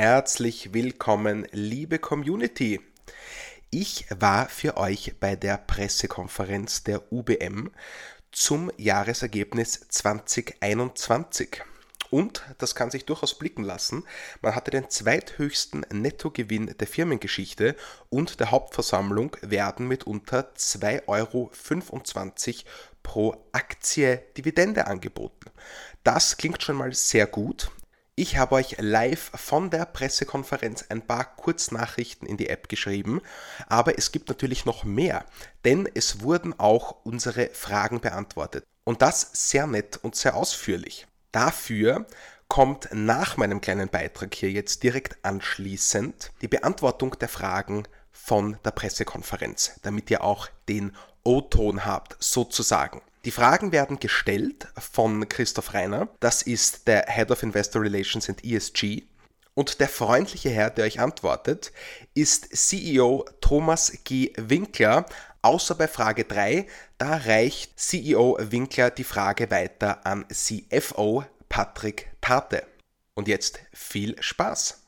Herzlich willkommen, liebe Community. Ich war für euch bei der Pressekonferenz der UBM zum Jahresergebnis 2021. Und, das kann sich durchaus blicken lassen, man hatte den zweithöchsten Nettogewinn der Firmengeschichte und der Hauptversammlung werden mitunter 2,25 Euro pro Aktie Dividende angeboten. Das klingt schon mal sehr gut. Ich habe euch live von der Pressekonferenz ein paar Kurznachrichten in die App geschrieben, aber es gibt natürlich noch mehr, denn es wurden auch unsere Fragen beantwortet. Und das sehr nett und sehr ausführlich. Dafür kommt nach meinem kleinen Beitrag hier jetzt direkt anschließend die Beantwortung der Fragen von der Pressekonferenz, damit ihr auch den O-Ton habt, sozusagen. Die Fragen werden gestellt von Christoph Reiner, das ist der Head of Investor Relations and ESG. Und der freundliche Herr, der euch antwortet, ist CEO Thomas G. Winkler, außer bei Frage 3, da reicht CEO Winkler die Frage weiter an CFO Patrick Tate. Und jetzt viel Spaß!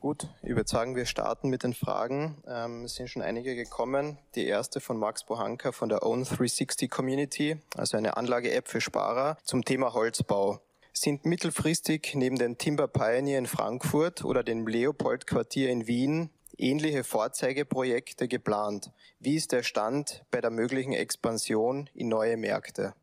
Gut, ich würde sagen, wir starten mit den Fragen. Ähm, es sind schon einige gekommen. Die erste von Max Bohanka von der Own360 Community, also eine Anlage-App für Sparer zum Thema Holzbau. Sind mittelfristig neben dem Timber Pioneer in Frankfurt oder dem Leopold Quartier in Wien ähnliche Vorzeigeprojekte geplant? Wie ist der Stand bei der möglichen Expansion in neue Märkte?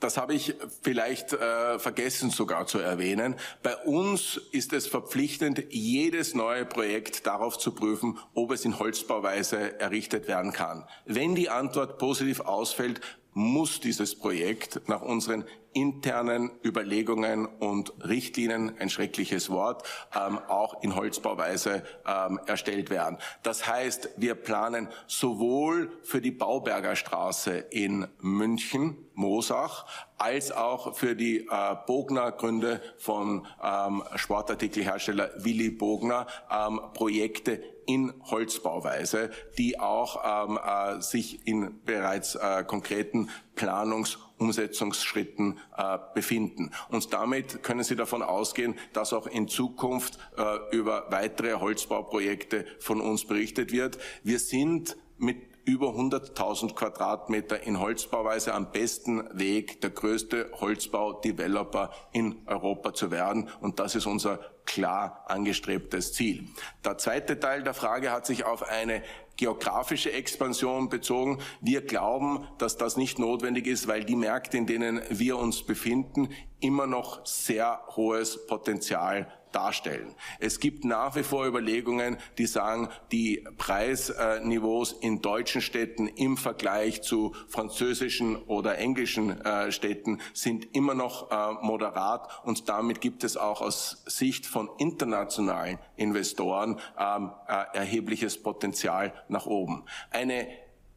Das habe ich vielleicht äh, vergessen sogar zu erwähnen. Bei uns ist es verpflichtend, jedes neue Projekt darauf zu prüfen, ob es in Holzbauweise errichtet werden kann. Wenn die Antwort positiv ausfällt, muss dieses Projekt nach unseren internen Überlegungen und Richtlinien, ein schreckliches Wort, ähm, auch in Holzbauweise ähm, erstellt werden. Das heißt, wir planen sowohl für die Bauberger Straße in München, Mosach, als auch für die äh, Bogner Gründe von ähm, Sportartikelhersteller Willy Bogner ähm, Projekte in Holzbauweise, die auch ähm, äh, sich in bereits äh, konkreten Planungs- Umsetzungsschritten äh, befinden. Und damit können Sie davon ausgehen, dass auch in Zukunft äh, über weitere Holzbauprojekte von uns berichtet wird. Wir sind mit über 100.000 Quadratmeter in Holzbauweise am besten Weg, der größte Holzbau-Developer in Europa zu werden. Und das ist unser klar angestrebtes Ziel. Der zweite Teil der Frage hat sich auf eine geografische Expansion bezogen. Wir glauben, dass das nicht notwendig ist, weil die Märkte, in denen wir uns befinden, immer noch sehr hohes Potenzial darstellen. Es gibt nach wie vor Überlegungen, die sagen, die Preisniveaus in deutschen Städten im Vergleich zu französischen oder englischen äh, Städten sind immer noch äh, moderat und damit gibt es auch aus Sicht von internationalen Investoren ähm, äh, erhebliches Potenzial nach oben. Eine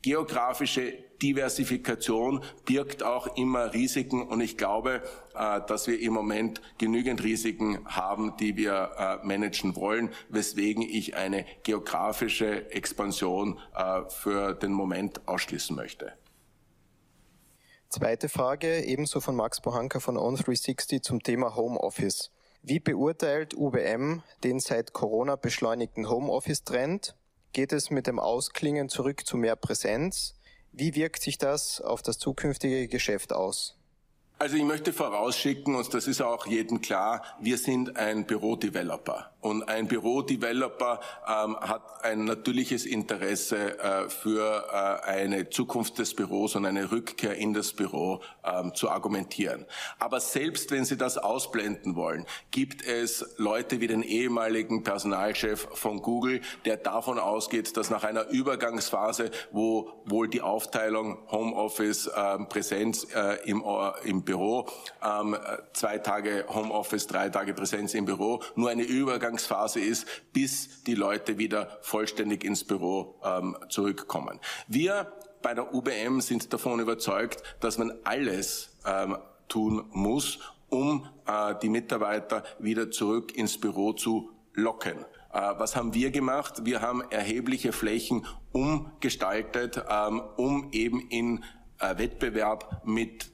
geografische Diversifikation birgt auch immer Risiken und ich glaube, äh, dass wir im Moment genügend Risiken haben, die wir äh, managen wollen, weswegen ich eine geografische Expansion äh, für den Moment ausschließen möchte. Zweite Frage, ebenso von Max Bohanka von On360 zum Thema Homeoffice. Wie beurteilt UBM den seit Corona beschleunigten Homeoffice-Trend? Geht es mit dem Ausklingen zurück zu mehr Präsenz? Wie wirkt sich das auf das zukünftige Geschäft aus? Also ich möchte vorausschicken, und das ist auch jedem klar, wir sind ein Bürodeveloper. Und ein Bürodeveloper ähm, hat ein natürliches Interesse äh, für äh, eine Zukunft des Büros und eine Rückkehr in das Büro ähm, zu argumentieren. Aber selbst wenn Sie das ausblenden wollen, gibt es Leute wie den ehemaligen Personalchef von Google, der davon ausgeht, dass nach einer Übergangsphase, wo wohl die Aufteilung Homeoffice, ähm, Präsenz äh, im, im Büro, ähm, zwei Tage Homeoffice, drei Tage Präsenz im Büro, nur eine Übergangsphase ist, bis die Leute wieder vollständig ins Büro ähm, zurückkommen. Wir bei der UBM sind davon überzeugt, dass man alles ähm, tun muss, um äh, die Mitarbeiter wieder zurück ins Büro zu locken. Äh, was haben wir gemacht? Wir haben erhebliche Flächen umgestaltet, ähm, um eben in äh, Wettbewerb mit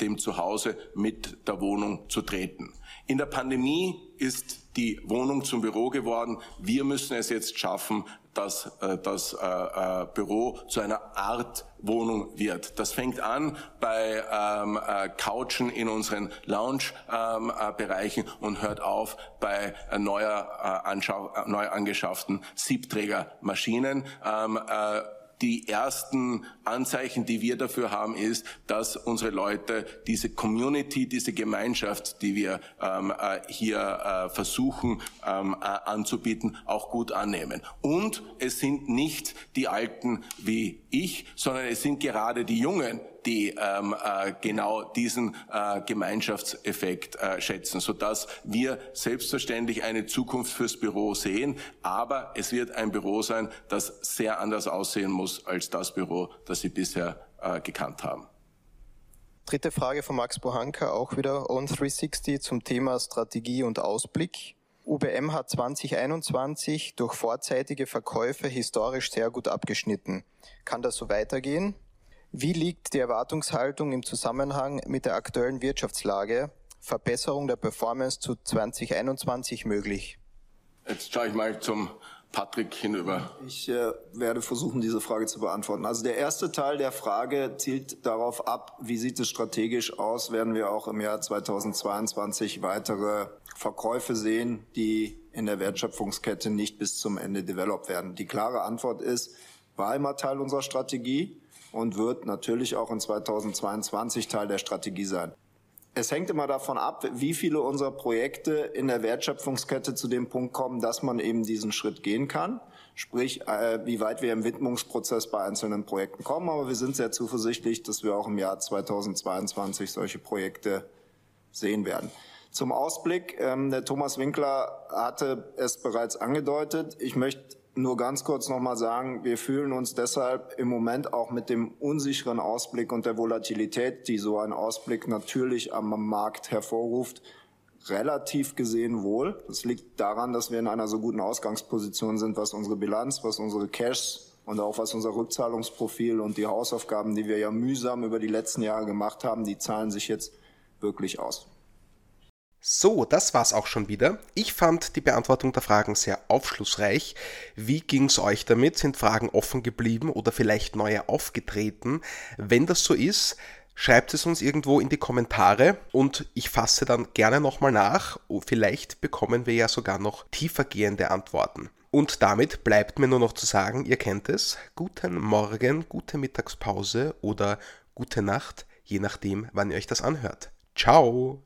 dem Zuhause, mit der Wohnung zu treten. In der Pandemie ist die Wohnung zum Büro geworden. Wir müssen es jetzt schaffen, dass äh, das äh, äh, Büro zu einer Art Wohnung wird. Das fängt an bei ähm, äh, Couchen in unseren Lounge-Bereichen ähm, äh, und hört auf bei äh, neuer, äh, neu angeschafften Siebträgermaschinen. Ähm, äh, die ersten Anzeichen, die wir dafür haben, ist, dass unsere Leute diese Community, diese Gemeinschaft, die wir ähm, äh, hier äh, versuchen ähm, äh, anzubieten, auch gut annehmen. Und es sind nicht die Alten wie ich, sondern es sind gerade die Jungen, die ähm, äh, genau diesen äh, Gemeinschaftseffekt äh, schätzen, sodass wir selbstverständlich eine Zukunft fürs Büro sehen, aber es wird ein Büro sein, das sehr anders aussehen muss als das Büro, das Sie bisher äh, gekannt haben. Dritte Frage von Max Bohanka, auch wieder On 360 zum Thema Strategie und Ausblick. UBM hat 2021 durch vorzeitige Verkäufe historisch sehr gut abgeschnitten. Kann das so weitergehen? Wie liegt die Erwartungshaltung im Zusammenhang mit der aktuellen Wirtschaftslage? Verbesserung der Performance zu 2021 möglich? Jetzt schaue ich mal zum Patrick hinüber. Ich äh, werde versuchen, diese Frage zu beantworten. Also der erste Teil der Frage zielt darauf ab, wie sieht es strategisch aus? Werden wir auch im Jahr 2022 weitere Verkäufe sehen, die in der Wertschöpfungskette nicht bis zum Ende developed werden? Die klare Antwort ist, war immer Teil unserer Strategie und wird natürlich auch in 2022 Teil der Strategie sein. Es hängt immer davon ab, wie viele unserer Projekte in der Wertschöpfungskette zu dem Punkt kommen, dass man eben diesen Schritt gehen kann. Sprich, äh, wie weit wir im Widmungsprozess bei einzelnen Projekten kommen. Aber wir sind sehr zuversichtlich, dass wir auch im Jahr 2022 solche Projekte sehen werden. Zum Ausblick, ähm, der Thomas Winkler hatte es bereits angedeutet. Ich möchte nur ganz kurz nochmal sagen, wir fühlen uns deshalb im Moment auch mit dem unsicheren Ausblick und der Volatilität, die so ein Ausblick natürlich am Markt hervorruft, relativ gesehen wohl. Das liegt daran, dass wir in einer so guten Ausgangsposition sind, was unsere Bilanz, was unsere Cashs und auch was unser Rückzahlungsprofil und die Hausaufgaben, die wir ja mühsam über die letzten Jahre gemacht haben, die zahlen sich jetzt wirklich aus. So, das war's auch schon wieder. Ich fand die Beantwortung der Fragen sehr aufschlussreich. Wie ging's euch damit? Sind Fragen offen geblieben oder vielleicht neue aufgetreten? Wenn das so ist, schreibt es uns irgendwo in die Kommentare und ich fasse dann gerne nochmal nach. Oh, vielleicht bekommen wir ja sogar noch tiefergehende Antworten. Und damit bleibt mir nur noch zu sagen, ihr kennt es, guten Morgen, gute Mittagspause oder gute Nacht, je nachdem, wann ihr euch das anhört. Ciao!